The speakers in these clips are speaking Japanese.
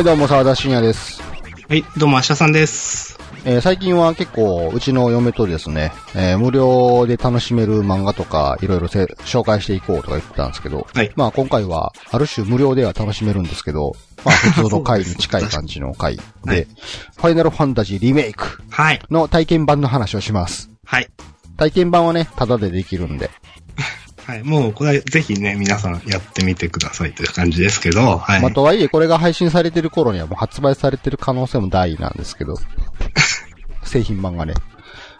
はい、どうも、沢田信也です。はい、どうも、明日さんです。えー最近は結構、うちの嫁とですね、えー無料で楽しめる漫画とか、いろいろせ紹介していこうとか言ってたんですけど、はいまあ今回は、ある種無料では楽しめるんですけど、まあ普通の回に近い感じの回で、はいファイナルファンタジーリメイクはい。の体験版の話をします。はい。体験版はね、タダでできるんで、はい。もう、これ、ぜひね、皆さんやってみてくださいという感じですけど、はい。まあとはいえこれが配信されてる頃にはもう発売されてる可能性も大なんですけど、製品版がね。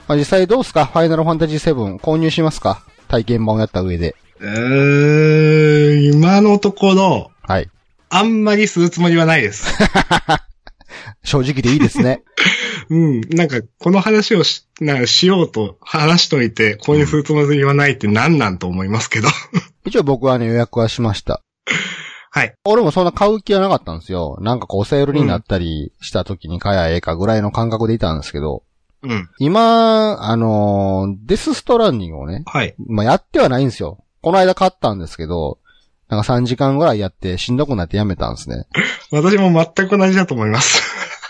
まあ実際どうすか？ファイナルファンタジー7購入しますか？体験版をやった上で。えー、今のところ、はい。あんまりするつもりはないです。正直でいいですね。うん。なんか、この話をし、なんかしようと話しといて、購入するつもりはないって何なんと思いますけど。一応僕はね予約はしました。はい。俺もそんな買う気はなかったんですよ。なんかこうセールになったりした時に買えばええかぐらいの感覚でいたんですけど、うん。今、あのーデスストランディングをね、はい。まあ、やってはないんですよ。この間買ったんですけど、なんか3時間ぐらいやってしんどくなってやめたんですね。私も全く同じだと思います。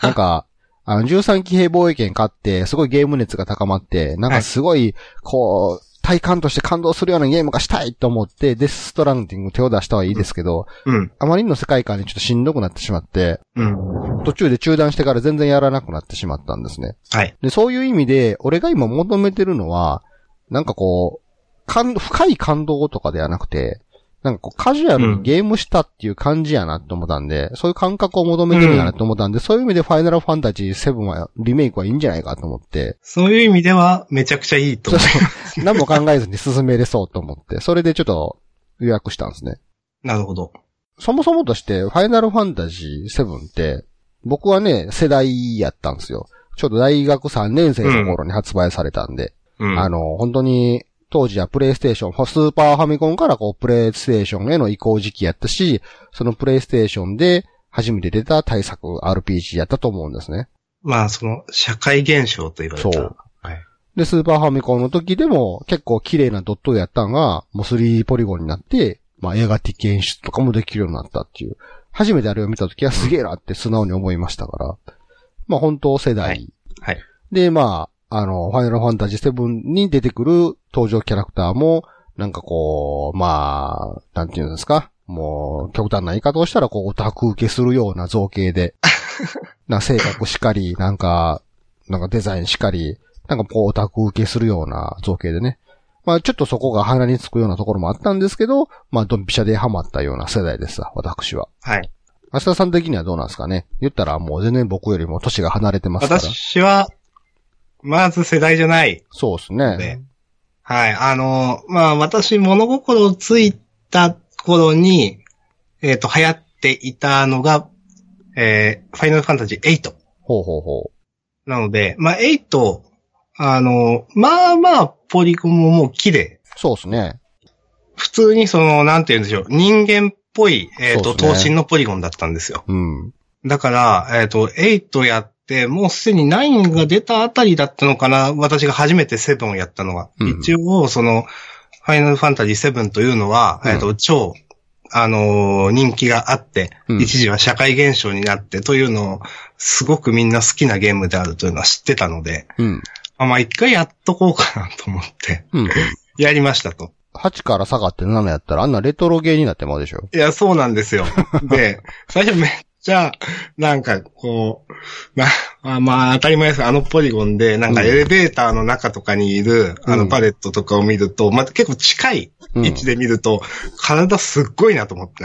なんか、あの、13騎兵防衛権買って、すごいゲーム熱が高まって、なんかすごい、こう、体感として感動するようなゲームがしたいと思って、デスストランディング手を出したはいいですけど、うん。あまりの世界観にちょっとしんどくなってしまって、うん。途中で中断してから全然やらなくなってしまったんですね。はい。で、そういう意味で、俺が今求めてるのは、なんかこう、感深い感動とかではなくて、なんかこう、カジュアルにゲームしたっていう感じやなって思ったんで、そういう感覚を求めてるんやなって思ったんで、そういう意味でファイナルファンタジー7は、リメイクはいいんじゃないかと思って、そういう意味では、めちゃくちゃいいと思う。何も考えずに進めれそうと思って、それでちょっと予約したんですね。なるほど。そもそもとして、ファイナルファンタジー7って、僕はね、世代やったんですよ。ちょうど大学3年生の頃に発売されたんで、うん。あの、本当に、当時はプレイステーション、スーパーファミコンからこう、プレイステーションへの移行時期やったし、そのプレイステーションで初めて出た対策 RPG やったと思うんですね。まあ、その、社会現象と言われた。そう。はい。で、スーパーファミコンの時でも結構綺麗なドットやったんが、もう 3D ポリゴンになって、まあ映画的演出とかもできるようになったっていう。初めてあれを見た時はすげえなって素直に思いましたから。まあ本当世代。はいはい。で、まあ、あの、ファイナルファンタジー7に出てくる登場キャラクターも、なんかこう、まあ、なんていうんですか？もう、極端な言い方をしたら、こう、オタク受けするような造形で、な性格しかり、なんか、なんかデザインしかり、なんかこう、オタク受けするような造形でね。まあ、ちょっとそこが鼻につくようなところもあったんですけど、まあ、ドンピシャでハマったような世代ですわ、私は。はい。明日さん的にはどうなんですかね？言ったらもう全然僕よりも年が離れてますから。私は、まず世代じゃないそうですね。、はい。あの、まあ、私、物心ついた頃に、えっ、と、流行っていたのが、えー、ファイナルファンタジー8。ほうほうほう。なので、まあ、8、あの、まあまあ、ポリゴンももう綺麗。そうですね。普通にその、なんて言うんでしょう、人間っぽい、えっ、と、そうっすね頭身のポリゴンだったんですよ。うん。だから、えっ、と、8やって、もうすでに9が出たあたりだったのかな私が初めて7をやったのが。うん一応、その、ファイナルファンタジー7というのは、うんえっ、と、超、あのー人気があって、うん一時は社会現象になってというのを、すごくみんな好きなゲームであるというのは知ってたので、うん。まあまあ一回やっとこうかなと思って、うん。やりましたと。8から下がって7やったらあんなレトロゲーになってまうでしょ。いや、そうなんですよ。で、最初めっちゃ、なんか、こう、な、あまあ、当たり前です。あのポリゴンで、なんかうん。エレベーターの中とかにいる、あうん。のパレットとかを見ると、また結構近いうん。位置で見ると、体すっごいなと思って、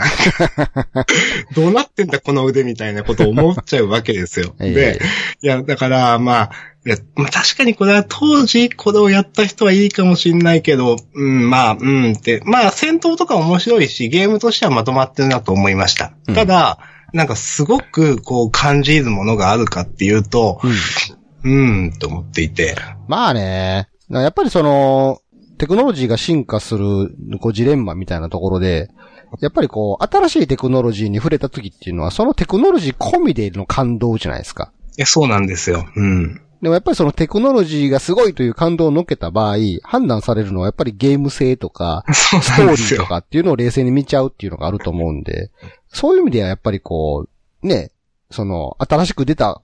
どうなってんだこの腕みたいなことを思っちゃうわけですよ。ええ。で、いや、だから、まあ、いや、まあ確かにこれは当時これをやった人はいいかもしんないけど、うん、まあ、うんって、まあ戦闘とか面白いし、ゲームとしてはまとまってるなと思いました。うん。ただ、なんかすごくこう感じるものがあるかっていうと、うん。うん、と思っていて。まあね、やっぱりその、テクノロジーが進化する、こう、ジレンマみたいなところで、やっぱりこう、新しいテクノロジーに触れた時っていうのは、そのテクノロジー込みでの感動じゃないですか。いや、そうなんですよ。うん。でもやっぱりそのテクノロジーがすごいという感動を乗っけた場合、判断されるのはやっぱりゲーム性とか、ストーリーと。かっていうのを冷静に見ちゃうっていうのがあると思うんで、そういう意味ではやっぱりこう、ね、その、新しく出た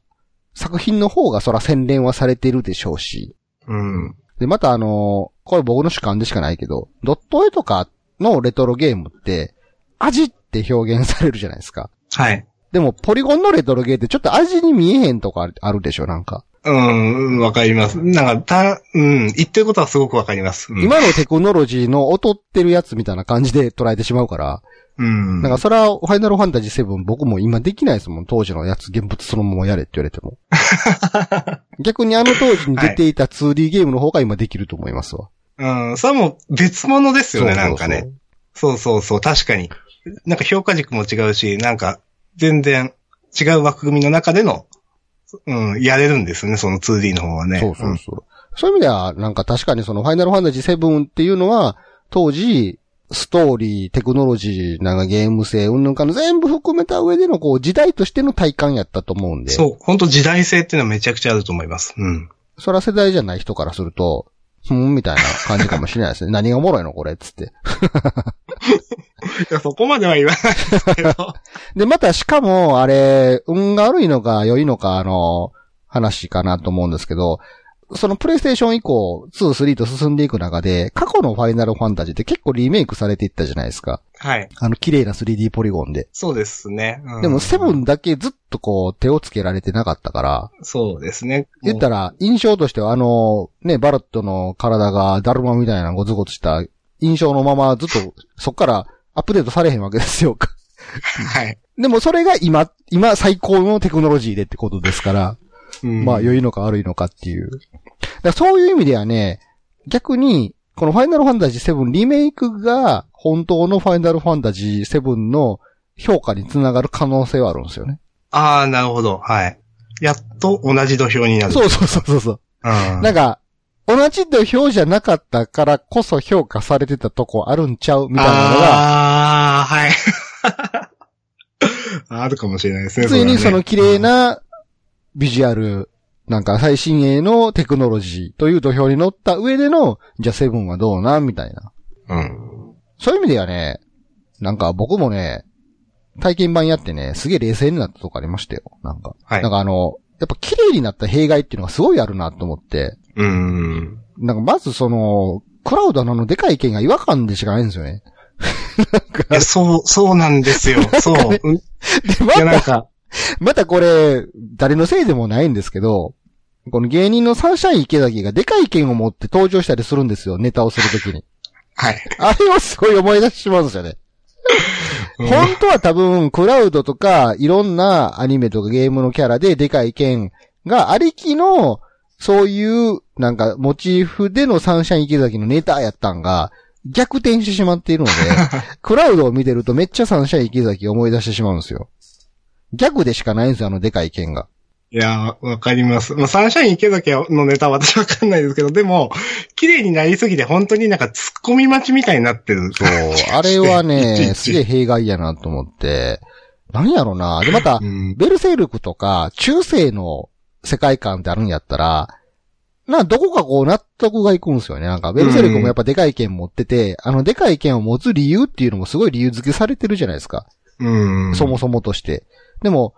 作品の方がそら洗練はされてるでしょうし。うん。で、またあの、これ僕の主観でしかないけど、ドット絵とかのレトロゲームって、味って表現されるじゃないですか。はい。でも、ポリゴンのレトロゲーってちょっと味に見えへんとかあるでしょ、なんか。うん、わかります。なんか、た、うん、言ってることはすごくわかります。うん、今のテクノロジーの劣ってるやつみたいな感じで捉えてしまうから、うん。なんかそれはファイナルファンタジー7僕も今できないですもん、当時のやつ現物そのままやれって言われても。逆にあの当時に出ていた 2D ゲームの方が今できると思いますわ。うん、それはもう別物ですよね、なんかね。そうそうそう、確かに。なんか評価軸も違うし、なんか全然違う枠組みの中での、うん、やれるんですね、その 2D の方はね。そうそうそう。そういう意味では、なんか確かにそのファイナルファンタジー7っていうのは、当時、ストーリー、テクノロジー、なんかゲーム性、うんぬんかの全部含めた上でのこう時代としての体感やったと思うんで。そう、本当時代性っていうのはめちゃくちゃあると思います。うん。そら世代じゃない人からすると、ふん、みたいな感じかもしれないですね。何がおもろいのこれ、つって。いや、そこまでは言わないですけど。で、またしかも、あれ、運が悪いのか良いのか、あの、話かなと思うんですけど、そのプレイステーション以降、2、3と進んでいく中で、過去のファイナルファンタジーって結構リメイクされていったじゃないですか。はい。あの、綺麗な 3D ポリゴンで。そうですね。うんでも、7だけずっとこう、手をつけられてなかったから、そうですね。言ったら、印象としてはあの、ね、バロットの体がダルマみたいなゴツゴツした印象のままずっと、そっからアップデートされへんわけですよ。はい。でもそれが今、今最高のテクノロジーでってことですから、うんまあ良いのか悪いのかっていう。だそういう意味ではね、逆に、このファイナルファンタジー7リメイクが本当のファイナルファンタジー7の評価につながる可能性はあるんですよね。ああ、なるほど。はい。やっと同じ土俵になる。そうそうそうそうそう。うん。なんか、同じ土俵じゃなかったからこそ評価されてたとこあるんちゃうみたいなのが、ああ、はい。あるかもしれないですね。ついにその綺麗な。なビジュアル、なんか最新鋭のテクノロジーという土俵に乗った上での、じゃあセブンはどうなみたいな。うん。そういう意味ではね、なんか僕もね、体験版やってね、すげえ冷静になったとこありましたよ。なんか。はいなんかあの、やっぱ綺麗になった弊害っていうのがすごいあるなと思って、うん。なんかまずその、クラウドのあのでかい剣が違和感でしかないんですよね。いや、そう、そうなんですよ。そう。うんで、まいや、なんた、か、またこれ、誰のせいでもないんですけど、この芸人のサンシャイン池崎がでかい剣を持って登場したりするんですよ、ネタをするときに。はい。あれをすごい思い出してしまうんですよね。うん本当は多分、クラウドとか、いろんなアニメとかゲームのキャラででかい剣がありきの、そういう、なんか、モチーフでのサンシャイン池崎のネタやったんが、逆転してしまっているので、クラウドを見てるとめっちゃサンシャイン池崎を思い出してしまうんですよ。逆でしかないんですよ、あのでかい剣が。いや、わかります。まあ、サンシャイン池崎のネタは私わかんないですけど、でも、綺麗になりすぎて本当になんか突っ込み待ちみたいになってる。そう。あれはね、ちすげえ弊害やなと思って。何やろな。で、また う、ん。ベルセルクとか、中世の世界観ってあるんやったら、な、どこかこう納得がいくんですよね。なんか、ベルセルクもやっぱでかい剣持ってて、あのでかい剣を持つ理由っていうのもすごい理由付けされてるじゃないですか。うん。そもそもとして。でも、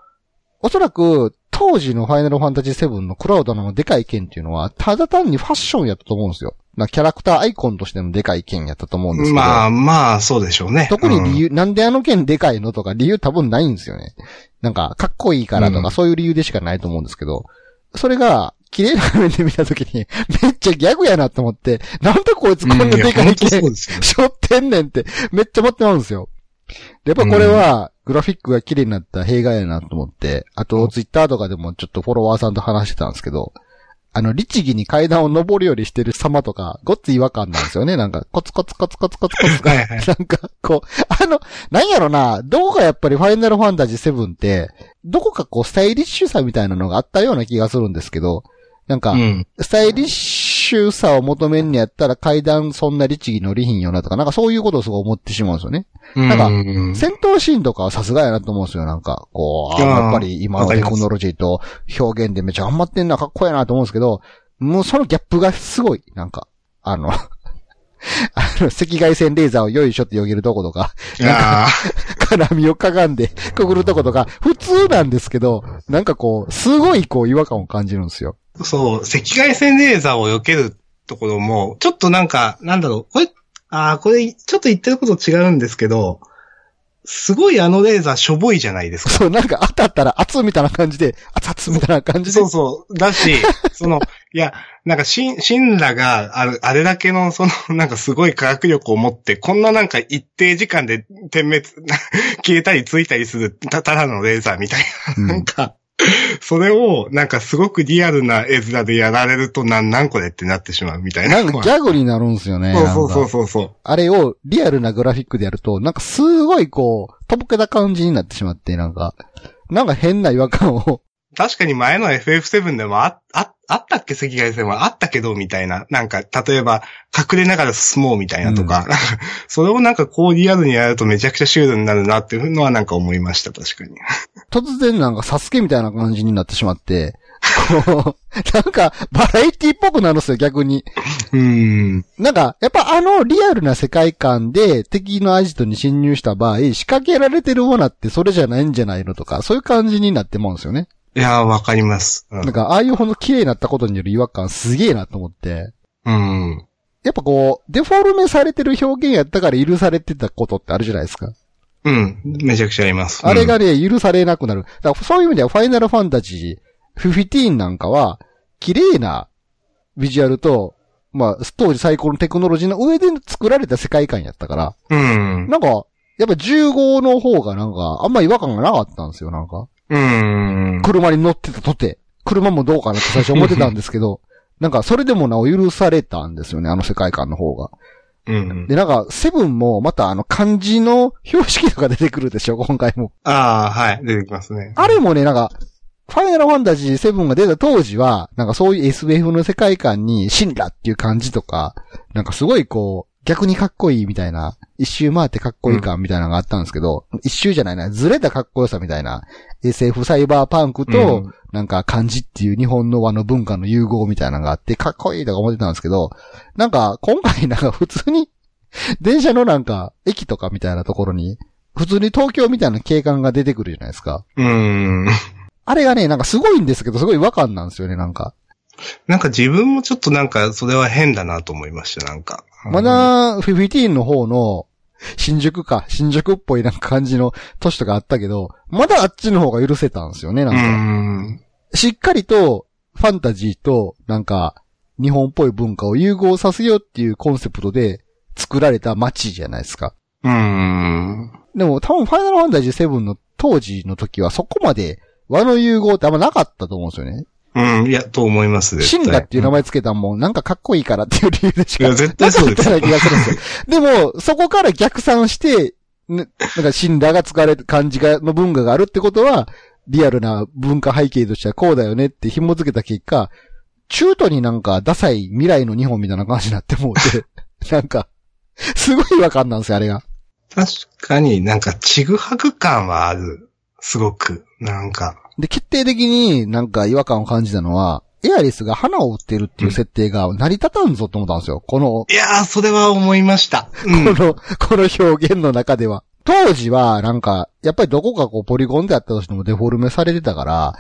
おそらく、当時のファイナルファンタジー7のクラウドのでかい剣っていうのは、ただ単にファッションやったと思うんですよ。なキャラクターアイコンとしてのでかい剣やったと思うんですけど。まあまあ、そうでしょうね。特に理由、なんであの剣でかいのとか理由多分ないんですよね。なんか、かっこいいからとか、うんそういう理由でしかないと思うんですけど、それが、綺麗な画面で見たときに、めっちゃギャグやなと思って、なんでこいつこんなうん。でかい剣、ですよね。しょってんねんって、めっちゃ持ってまうんですよ。でやっぱこれは、グラフィックが綺麗になった弊害やなと思って、あと、ツイッターとかでもちょっとフォロワーさんと話してたんですけど、あの、律儀に階段を登るよりしてる様とか、ごっつ違和感なんですよね。なんか、コツコツコツコツコツコツはいはい。なんか、こう、あの、なんやろな、どこかやっぱりファイナルファンタジー7って、どこかこう、スタイリッシュさみたいなのがあったような気がするんですけど、なんか、うん。スタイリッシュさを求めんのやったら階段そんな律儀乗りひんよなとか、なんかそういうことをすごい思ってしまうんですよね。なんかうん戦闘シーンとかはさすがやなと思うんですよ。なんか、こう、やっぱり今のテクノロジーと表現でめっちゃ頑張ってんな、かっこいいなと思うんですけど、もうそのギャップがすごい、なんか、あの、あの、赤外線レーザーをよいしょってよげるとことか、あ 金網をかがんでくぐるとことか、普通なんですけど、なんかこう、すごいこう違和感を感じるんですよ。あ、そう、赤外線レーザーを避けるところも、ちょっとなんか、なんだろう、これ、ああ、これ、ちょっと言ってること違うんですけど、すごいあのレーザーしょぼいじゃないですか。そう、なんか当たったら熱みたいな感じで、熱々みたいな感じでそう。そう。だし、その、いや、なんか、シン、シンラが、あれ、あれだけの、その、なんかすごい科学力を持って、こんななんか一定時間で点滅、消えたりついたりする、た、ただのレーザーみたいな。うんなんか、それを、なんかすごくリアルな絵面でやられると、なん、なんこれってなってしまうみたいな。なんかギャグになるんですよね。そうそうそうそう。あれをリアルなグラフィックでやると、なんかすごいこう、とぼけた感じになってしまって、なんか、なんか変な違和感を、確かに前の FF7 でもあ、あ、あったっけ？赤外線はあったけど、みたいな。なんか、例えば、隠れながら進もうみたいなとか、なんか それをなんかこうリアルにやるとめちゃくちゃシュールになるなっていうのはなんか思いました、確かに。突然なんかサスケみたいな感じになってしまって、こう、なんかバラエティっぽくなるんですよ、逆に。うーん。なんか、やっぱあのリアルな世界観で敵のアジトに侵入した場合、仕掛けられてるものってそれじゃないんじゃないのとか、そういう感じになってまうんですよね。いやー、わかります。うんなんか、ああいうほんと綺麗になったことによる違和感すげえなと思って。うん。やっぱこう、デフォルメされてる表現やったから許されてたことってあるじゃないですか。うん。めちゃくちゃあります。あれがね、許されなくなる。だからそういう意味では、ファイナルファンタジー15なんかは、綺麗なビジュアルと、まあ、当時最高のテクノロジーの上で作られた世界観やったから、うん。なんか、やっぱ15の方がなんか、あんま違和感がなかったんですよ、なんか。うん。車に乗ってたとて。車もどうかなって最初思ってたんですけど、なんかそれでもなお許されたんですよね、あの世界観の方が。うん。で、なんか、セブンもまたあの漢字の標識とか出てくるでしょ、今回も。ああ、はい。出てきますね。あれもね、なんか、ファイナルファンタジー7が出た当時は、なんかそういう SF の世界観に、シンラっていう感じとか、なんかすごいこう、逆にかっこいいみたいな、一周回ってかっこいい感みたいなのがあったんですけど、一周じゃないな、ずれたかっこよさみたいな、SF サイバーパンクと、うんなんか漢字っていう日本の和の文化の融合みたいなのがあって、かっこいいとか思ってたんですけど、なんか今回なんか普通に、電車のなんか駅とかみたいなところに、普通に東京みたいな景観が出てくるじゃないですか。うん。あれがね、なんかすごいんですけど、すごい違和感なんですよね、なんか。なんか自分もちょっとなんか、それは変だなと思いました、なんか。まだ、15の方の、新宿か、新宿っぽいなんか感じの都市とかあったけど、まだあっちの方が許せたんですよね、なんうか。ん。しっかりと、ファンタジーと、なんか、日本っぽい文化を融合させようっていうコンセプトで作られた街じゃないですか。うん。でも多分ファイナルファンタジー7の当時の時はそこまで和の融合ってあんまなかったと思うんですよね。うん、いや、と思います、絶対シンラっていう名前つけたもん、なんかかっこいいからっていう理由でしかいや、絶対そうです。なかったような気がするんですよ。でも、そこから逆算して、ね、なんかシンラが使われる漢字が、の文化があるってことは、リアルな文化背景としてはこうだよねって紐付けた結果、中途になんかダサい未来の日本みたいな感じになってもうて、なんか、すごい違和感なんですよ、あれが。確かになんか、ちぐはぐ感はある。すごく。なんか。で、決定的になんか違和感を感じたのは、エアリスが花を売ってるっていう設定が成り立たんぞって思ったんですよ。この、いやー、それは思いました。うん。この、この表現の中では。当時は、なんか、やっぱりどこかこうポリゴンであったとしてもデフォルメされてたから、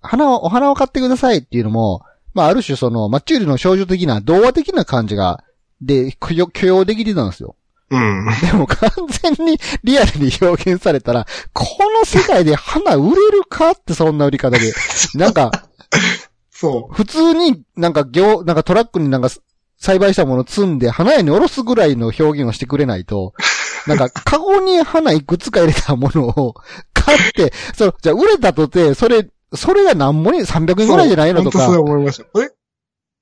花を、お花を買ってくださいっていうのも、まあある種その、マッチューリの少女的な、童話的な感じが、で、許容許容できてたんですよ。うん。でも完全にリアルに表現されたら、この世界で花売れるかってそんな売り方で。なんか、そ普通になんか業、なんかトラックになんか栽培したものを積んで花屋に下ろすぐらいの表現をしてくれないと、なんかカゴに花いくつか入れたものを 買って、その、じゃあ売れたとて、それ、それが何もに300う。円ぐらいじゃないのとか本当そう、思いました。これ、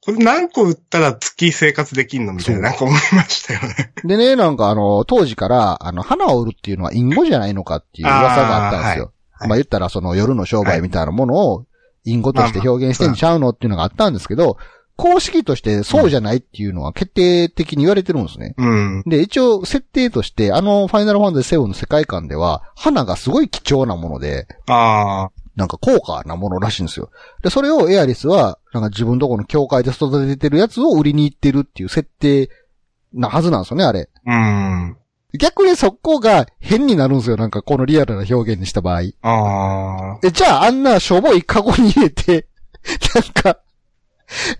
これ何個売ったら月生活できんのみたいな、なんか思いましたよね。でね、なんかあの、当時から、あの、花を売るっていうのは隠語じゃないのかっていう噂があったんですよ。はいはいまあ言ったらその夜の商売みたいなものを隠語として表現してんちゃうのっていうのがあったんですけど、公式としてそうじゃないっていうのは決定的に言われてるんですね。うん。で、一応設定として、あのファイナルファンタジー7の世界観では、花がすごい貴重なもので、ああ。なんか高価なものらしいんですよ。で、それをエアリスは、なんか自分とこの教会で育ててるやつを売りに行ってるっていう設定なはずなんですよね、あれ。うん。逆にそこが変になるんですよ、なんかこのリアルな表現にした場合。ああ。え、じゃああんなしょぼいカゴに入れて、なんか、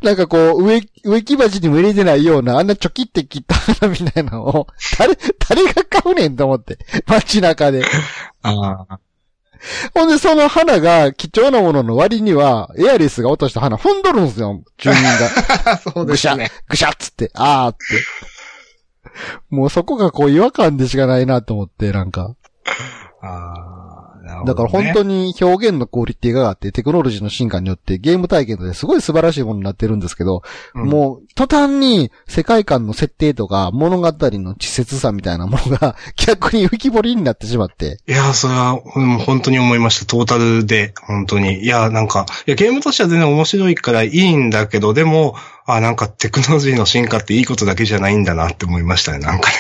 なんかこう、植木、植木鉢にも入れてないような、あんなチョキって切った花みたいなのを、誰、誰が買うねんと思って。街中で。ああ。ほんで、その花が貴重なものの割には、エアリスが落とした花踏んどるんですよ、住人が。そうぐしゃですね。、ぐしゃっつって、あーって。もうそこがこう違和感でしかないなと思って、なんか。ああ、ね。だから本当に表現のクオリティが上がって、テクノロジーの進化によってゲーム体験ですごい素晴らしいものになってるんですけど、うんもう途端に世界観の設定とか物語の稚拙さみたいなものが逆に浮き彫りになってしまって、いや、それは、うん本当に思いました。トータルで、本当に。いや、なんか、いや、ゲームとしては全然面白いからいいんだけど、でも、あ、なんかテクノロジーの進化っていいことだけじゃないんだなって思いましたね、なんかね。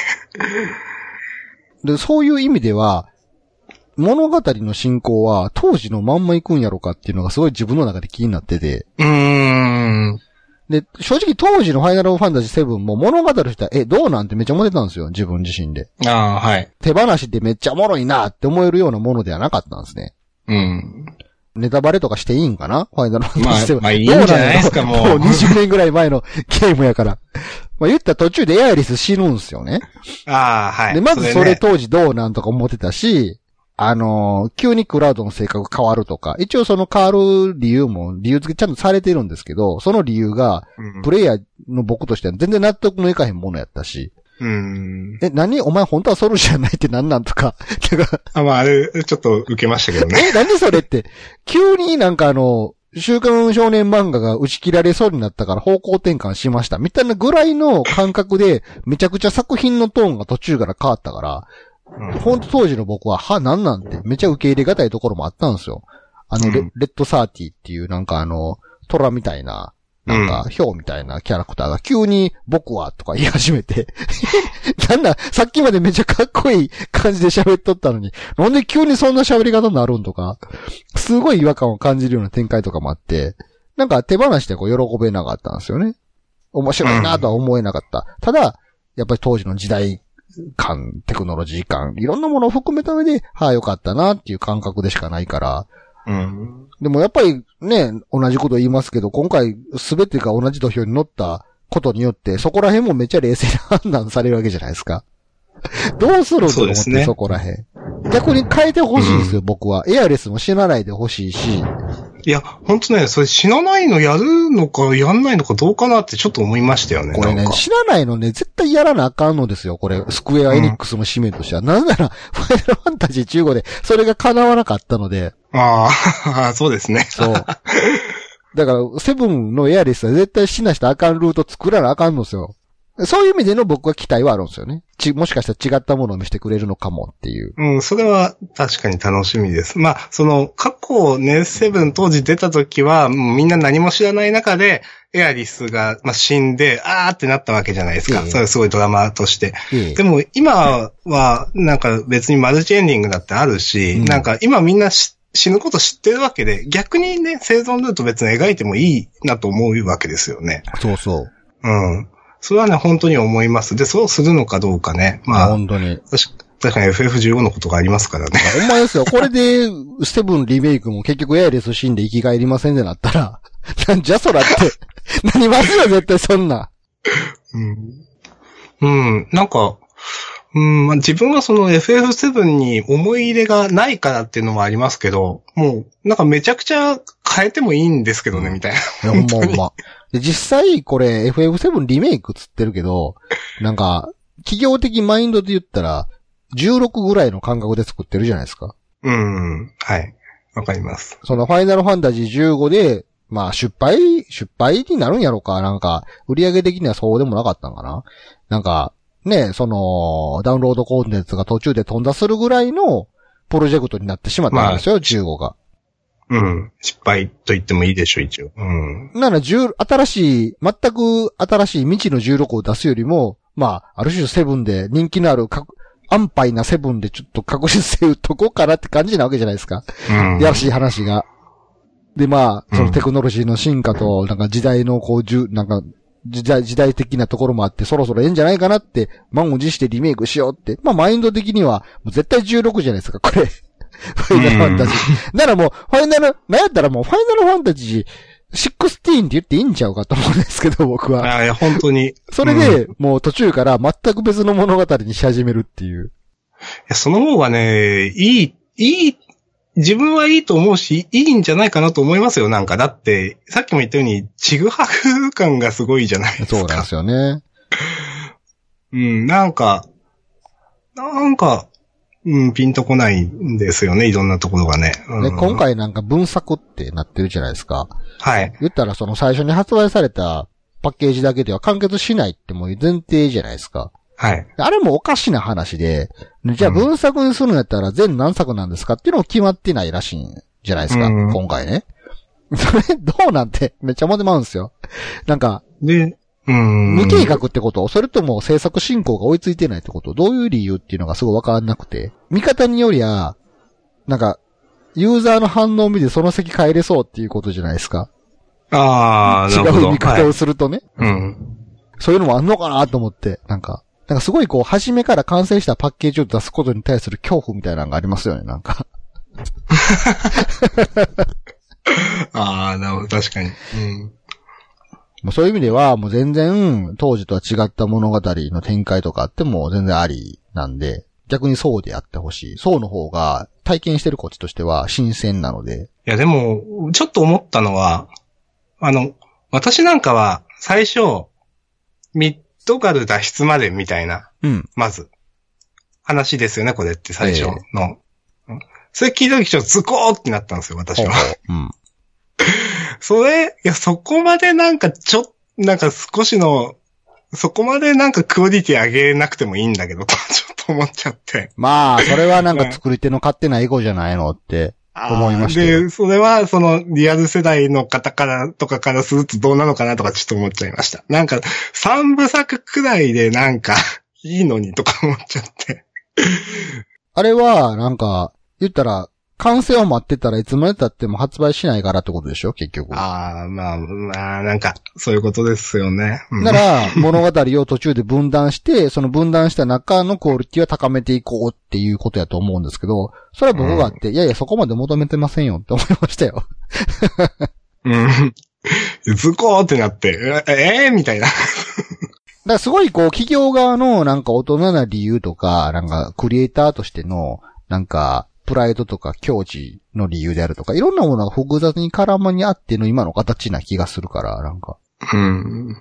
で、そういう意味では、物語の進行は当時のまんま行くんやろかっていうのがすごい自分の中で気になってて、うーん。で、正直当時のファイナルファンタジー7も物語としては、え、どうなんてめっちゃ思ってたんですよ、自分自身で。ああ、はい。手放しでめっちゃおもろいなって思えるようなものではなかったんですね。うん。ネタバレとかしていいんかな？ファイナルファンまあタジー7。まあいいんじゃないですかもうもう20年ぐらい前のゲームやから。まあ言ったら途中でエアリス死ぬんすよね。ああ、はい。で、まずそれね当時どうなんとか思ってたし、あのー急にクラウドの性格変わるとか、一応その変わる理由も理由付けちゃんとされてるんですけど、その理由が、うんプレイヤーの僕としては全然納得のいかへんものやったし、うん。え、何？お前本当はソルじゃないって何なんとか、あ、まあ、あれ、ちょっと受けましたけどね。え、何それって、急になんかあの、週刊少年漫画が打ち切られそうになったから方向転換しました。みたいなぐらいの感覚で、めちゃくちゃ作品のトーンが途中から変わったから、うんほんと当時の僕は、は、なんなんて、めちゃ受け入れがたいところもあったんですよ。あの、レうんレッドサーティっていうなんかあの、虎みたいな、なんか、ヒョウみたいなキャラクターが急に僕はとか言い始めて、なんだ、さっきまでめっちゃかっこいい感じで喋っとったのに、なんで急にそんな喋り方になるんとか、すごい違和感を感じるような展開とかもあって、なんか手放してこう喜べなかったんですよね。面白いなとは思えなかった。ただ、やっぱり当時の時代感、テクノロジー感、いろんなものを含めた上で、はあよかったなっていう感覚でしかないから、うん。でもやっぱりね、同じこと言いますけど、今回すべてが同じ土俵に乗ったことによって、そこら辺もめっちゃ冷静に判断されるわけじゃないですか。どうすると思って、そ,、こら辺。逆に変えてほしいんですよ、僕は。エアレスも死なないでほしいし。いや、本当ね、それ死なないのやるのかやんないのかどうかなってちょっと思いましたよね。これね死なないのね、絶対やらなあかんのですよ、これ。スクエアエニックスの使命としては。なぜなら、ファイナルファンタジー15で、それが叶わなかったので、ああ、そうですね。そう。だから、セブンのエアレスは絶対死なしたらあかんルート作らなあかんのですよ。そういう意味での僕は期待はあるんですよね。ち、もしかしたら違ったものを見せてくれるのかもっていう。うん、それは確かに楽しみです。まあ、その、過去ね、セブン当時出た時は、もうみんな何も知らない中で、エアリスが、まあ、死んで、あーってなったわけじゃないですか。ええそれはすごいドラマとして。ええでも、今は、なんか別にマルチエンディングだってあるし、うんなんか今みんなし死ぬこと知ってるわけで、逆にね、生存ルート別に描いてもいいなと思うわけですよね。そうそう。うん。それはね、本当に思います。で、そうするのかどうかね。まあ、本当に。確かに FF15 のことがありますからね。ほんまですよ。これで、セブンリメイクも結局エアレス死んで生き返りませんってなったら、なんじゃそらって、なりますよ、絶対そんな。うん。うん、なんか、うん、まあ、自分はその FF7 に思い入れがないからっていうのもありますけど、もう、なんかめちゃくちゃ変えてもいいんですけどね、みたいな。ほんまほんま。で、実際、これ FF7 リメイクつってるけど、なんか、企業的マインドで言ったら、16ぐらいの感覚で作ってるじゃないですか。うん、はい。わかります。そのファイナルファンタジー15で、まあ失敗、失敗になるんやろか。なんか、売り上げ的にはそうでもなかったんかな。なんか、ね、その、ダウンロードコンテンツが途中で飛んだするぐらいのプロジェクトになってしまったんですよ、15が。うん。失敗と言ってもいいでしょう、一応。うん。なら、10新しい、全く新しい未知の16を出すよりも、まあ、ある種セブンで人気のあるか、安牌なセブンでちょっと確実性打っとこうかなって感じなわけじゃないですか。うん。やらしい話が。で、まあ、そうんのテクノロジーの進化と、なんか時代のこう、じゅ、なんか、時代、時代的なところもあって、そろそろええんじゃないかなって、満を持してリメイクしようって。まあ、マインド的には、もう絶対16じゃないですか、これ。ファイナルファンタジー。ならもう、ファイナル、なんやったらもう、ファイナルファンタジー、16って言っていいんちゃうかと思うんですけど、僕は。あいや、本当に。いそれで、もう途中から全く別の物語にし始めるっていう。や、その方がね、いい、いい、自分はいいと思うし、いいんじゃないかなと思いますよ、なんか。だって、さっきも言ったように、ちぐはぐ感がすごいじゃないですか。そうなんですよね。うん、なんか、なんか、うん、ピンとこないんですよね、いろんなところがね。うんで、今。回なんか分作ってなってるじゃないですか。はい。言ったらその最初に発売されたパッケージだけでは完結しないってもう前提じゃないですか。はい。あれもおかしな話で、じゃあ分作にするんやったら全何作なんですかっていうのも決まってないらしいんじゃないですか、うん今回ね。それどうなんてめっちゃ思ってまうんですよ。なんか、で、うん。無計画ってこと？それとも制作進行が追いついてないってこと？どういう理由っていうのがすごいわからなくて。見方によりゃ、なんか、ユーザーの反応を見てその席帰れそうっていうことじゃないですか。ああ、違なるほど。う見方をはい。するとね。うん。そういうのもあんのかなと思って、なんか、なんかすごいこう、初めから完成したパッケージを出すことに対する恐怖みたいなのがありますよね、なんか。ああ、なるほど、確かに。うん。もうそういう意味では、もう全然、当時とは違った物語の展開とかあっても全然ありなんで、逆にそうであってほしい。そうの方が、体験してるこっちとしては新鮮なので。いや、でも、ちょっと思ったのは、あの、私なんかは、最初、ミッドガル脱出までみたいな、うん。まず、話ですよね、これって最初の。うんそれ聞いた時ちょっとズコーってなったんですよ、私は。うん。それ、いや、そこまでなんかちょっ、なんか少しの、そこまでなんかクオリティ上げなくてもいいんだけど、とちょっと思っちゃって。まあ、それはなんか 作り手の勝手なエゴじゃないのって。思いましたよで、それは、その、リアル世代の方から、とかからするとどうなのかなとかちょっと思っちゃいました。なんか、三部作くらいでなんか、いいのにとか思っちゃって。あれは、なんか、言ったら、完成を待ってたらいつまで経っても発売しないからってことでしょ？結局。ああ、まあ、まあ、なんか、そういうことですよね。うんなら、物語を途中で分断して、その分断した中のクオリティを高めていこうっていうことやと思うんですけど、それは僕があって、いやいや、そこまで求めてませんよって思いましたよ。うん。ズコーってなって、ええーみたいな。だからすごいこう、企業側のなんか大人な理由とか、なんかクリエイターとしての、なんか、プライドとか境地の理由であるとか、いろんなものが複雑に絡まにあっての今の形な気がするから、なんか。うん。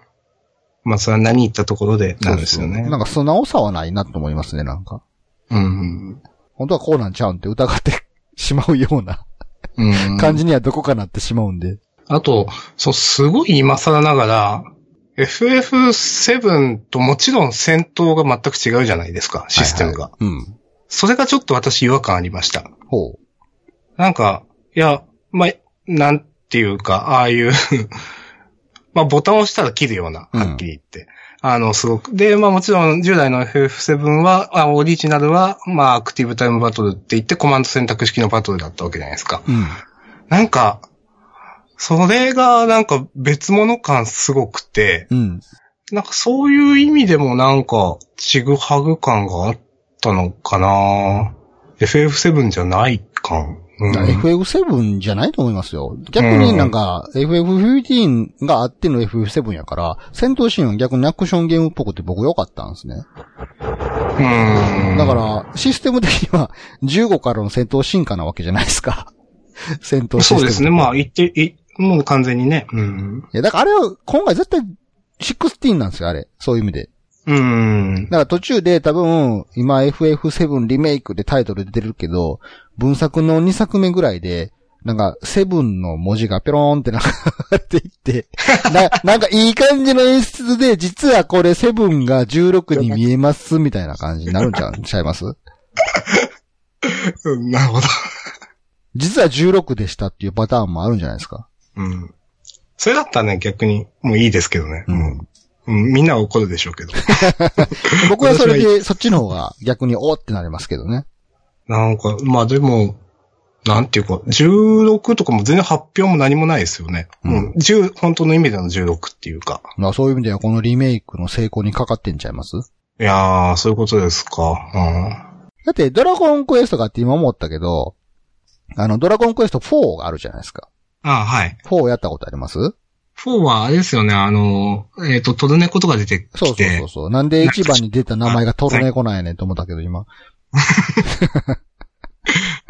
まあ、それは何言ったところでなんですよね。なんか素直さはないなと思いますね、なんか。うん。本当はこうなんちゃうんって疑ってしまうようなうん。感じにはどこかなってしまうんで。あと、そう、すごい今更ながら、FF7 ともちろん戦闘が全く違うじゃないですか、システムが。はいはいうん。それがちょっと私違和感ありました。ほう。なんか、いや、まあ、なんていうか、ああいう、まあ、ボタンを押したら切るような、うんはっきり言って。あの、すごく。で、まあもちろん従来の FF7 は、あオリジナルは、まあアクティブタイムバトルって言ってコマンド選択式のバトルだったわけじゃないですか。うん。なんか、それがなんか別物感すごくて、うん。なんかそういう意味でもなんか、ちぐはぐ感があったのかな FF7 じゃない感。うん、FF7 じゃないと思いますよ。逆になんか、FF15 があっての FF7 やから、戦闘シーンは逆にアクションゲームっぽくて僕良かったんですね。うん。だから、システム的には15からの戦闘進化なわけじゃないですか。戦闘システム。そうですね。まあ、言って、いもう完全にね。うん。いや、だからあれは今回絶対16なんですよ、あれ。そういう意味で。うんだ。から途中で多分、今 FF7 リメイクでタイトル出てるけど、文作の2作目ぐらいで、なんか、セブンの文字がペローンってなんか流れていって、な、なんかいい感じの演出で、実はこれセブンが16に見えますみたいな感じになるんちゃうちゃいます？うんなるほど。実は16でしたっていうパターンもあるんじゃないですか？うん。それだったらね、逆に、もういいですけどね。うんうん。みんなは怒るでしょうけど。僕はそれで、そっちの方が逆におーってなりますけどね。なんか、まあでも、なんていうか、16とかも全然発表も何もないですよね。ううんん。10、本当の意味での16っていうか。まあそういう意味ではこのリメイクの成功にかかってんちゃいます？いやー、そういうことですか。だってドラゴンクエストがって今思ったけど、あの、ドラゴンクエスト4があるじゃないですか。うん。あはい。4やったことあります？4はあれですよね、あの、えっ、と、トルネコとか出てきて。そうそうそうそう。なんで一番に出た名前がトルネコなんやねんと思ったけど今。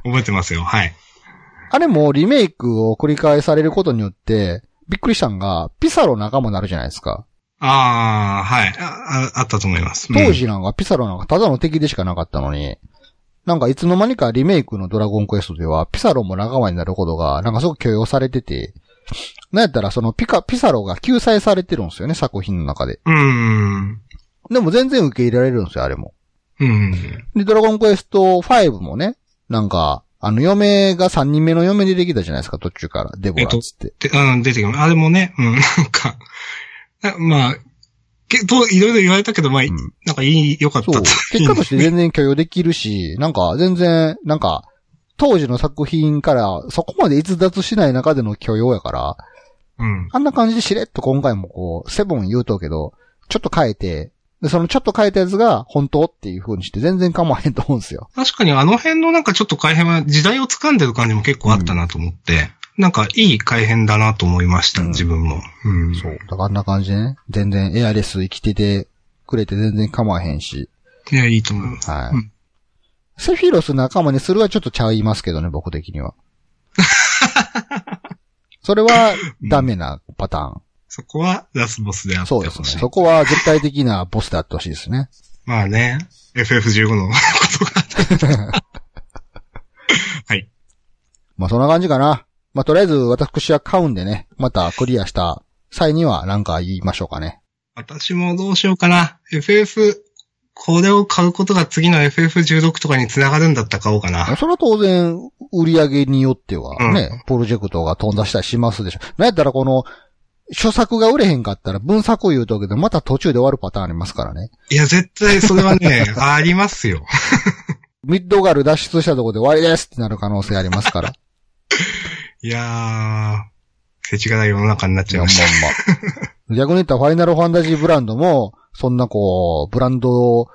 覚えてますよ。はい。あれもリメイクを繰り返されることによって、びっくりしたんが、ピサロ仲間になるじゃないですか。ああ、はいああ。あったと思います。当時なんかピサロなんかただの敵でしかなかったのに、なんかいつの間にかリメイクのドラゴンクエストでは、ピサロも仲間になることが、なんかすごく許容されてて、なんやったらそのピカ、ピサロが救済されてるんですよね、作品の中で。うん。うん。でも全然受け入れられるんですよ、あれも。うん。で、ドラゴンクエスト5もね、なんか、あの、嫁が3人目の嫁でできたじゃないですか、途中から。デボラっつって。で、うん、出てきます。あれもね、うん、なんか、なまあ、けど、いろいろ言われたけど、まあ、んなんかいい、良かったそう。と。結果として全然許容できるし、なんか全然、なんか、当時の作品からそこまで逸脱しない中での許容やから、うん。あんな感じでしれっと今回もこう、セブン言うとうけど、ちょっと変えて、で、そのちょっと変えたやつが本当っていう風にして全然構わへんと思うんですよ。確かにあの辺のなんかちょっと改変は時代を掴んでる感じも結構あったなと思って、なんかいい改変だなと思いました、うん自分も。うん。そう。だからあんな感じでね、全然エアレス生きててくれて全然構わへんし、いや、いいと思います。はい。うんセフィロス仲間にするはちょっとちゃいますけどね、僕的には。それはダメなパターン。そこはラスボスであってほしい。そうですね。そこは絶対的なボスであってほしいですね。まあね、FF15 のことが。はい。まあそんな感じかな。まあとりあえず私は買うんでね、またクリアした際には何か言いましょうかね。私もどうしようかな。FF、これを買うことが次の FF16 とかに繋がるんだったら買おうかな。それは当然、売り上げによってはね、プロジェクトが飛んだしたりしますでしょ。なんやったらこの、初作が売れへんかったら分作言うとくけど、また途中で終わるパターンありますからね。いや、絶対それはね、ありますよ。ミッドガル脱出したところで終わりですってなる可能性ありますから。いやー、世知辛い世の中になっちゃいましまあた。まあ。逆に言ったらファイナルファンタジーブランドも、そんなこう、ブランド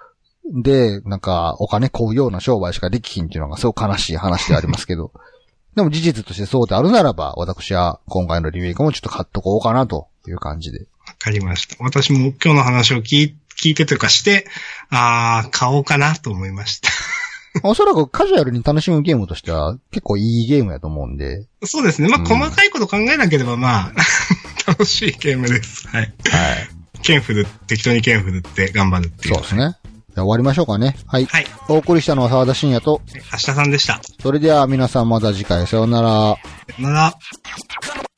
で、なんか、お金買うような商売しかできひんっていうのがすごく悲しい話でありますけど。でも事実としてそうであるならば、私は今回のリメイクもちょっと買っとこうかなという感じで。わかりました。私も今日の話を聞い聞いてというかして、あー、買おうかなと思いました。おそらくカジュアルに楽しむゲームとしては結構いいゲームやと思うんで。そうですね。まあ、うん細かいこと考えなければ、まあ、楽しいゲームです。はい。はい。剣振る、適当に剣振るって頑張るっていう。そうですね。じゃあ終わりましょうかね。はい。はい。お送りしたのは沢田信也と、明日さんでした。それでは皆さんまた次回さようなら。さよなら。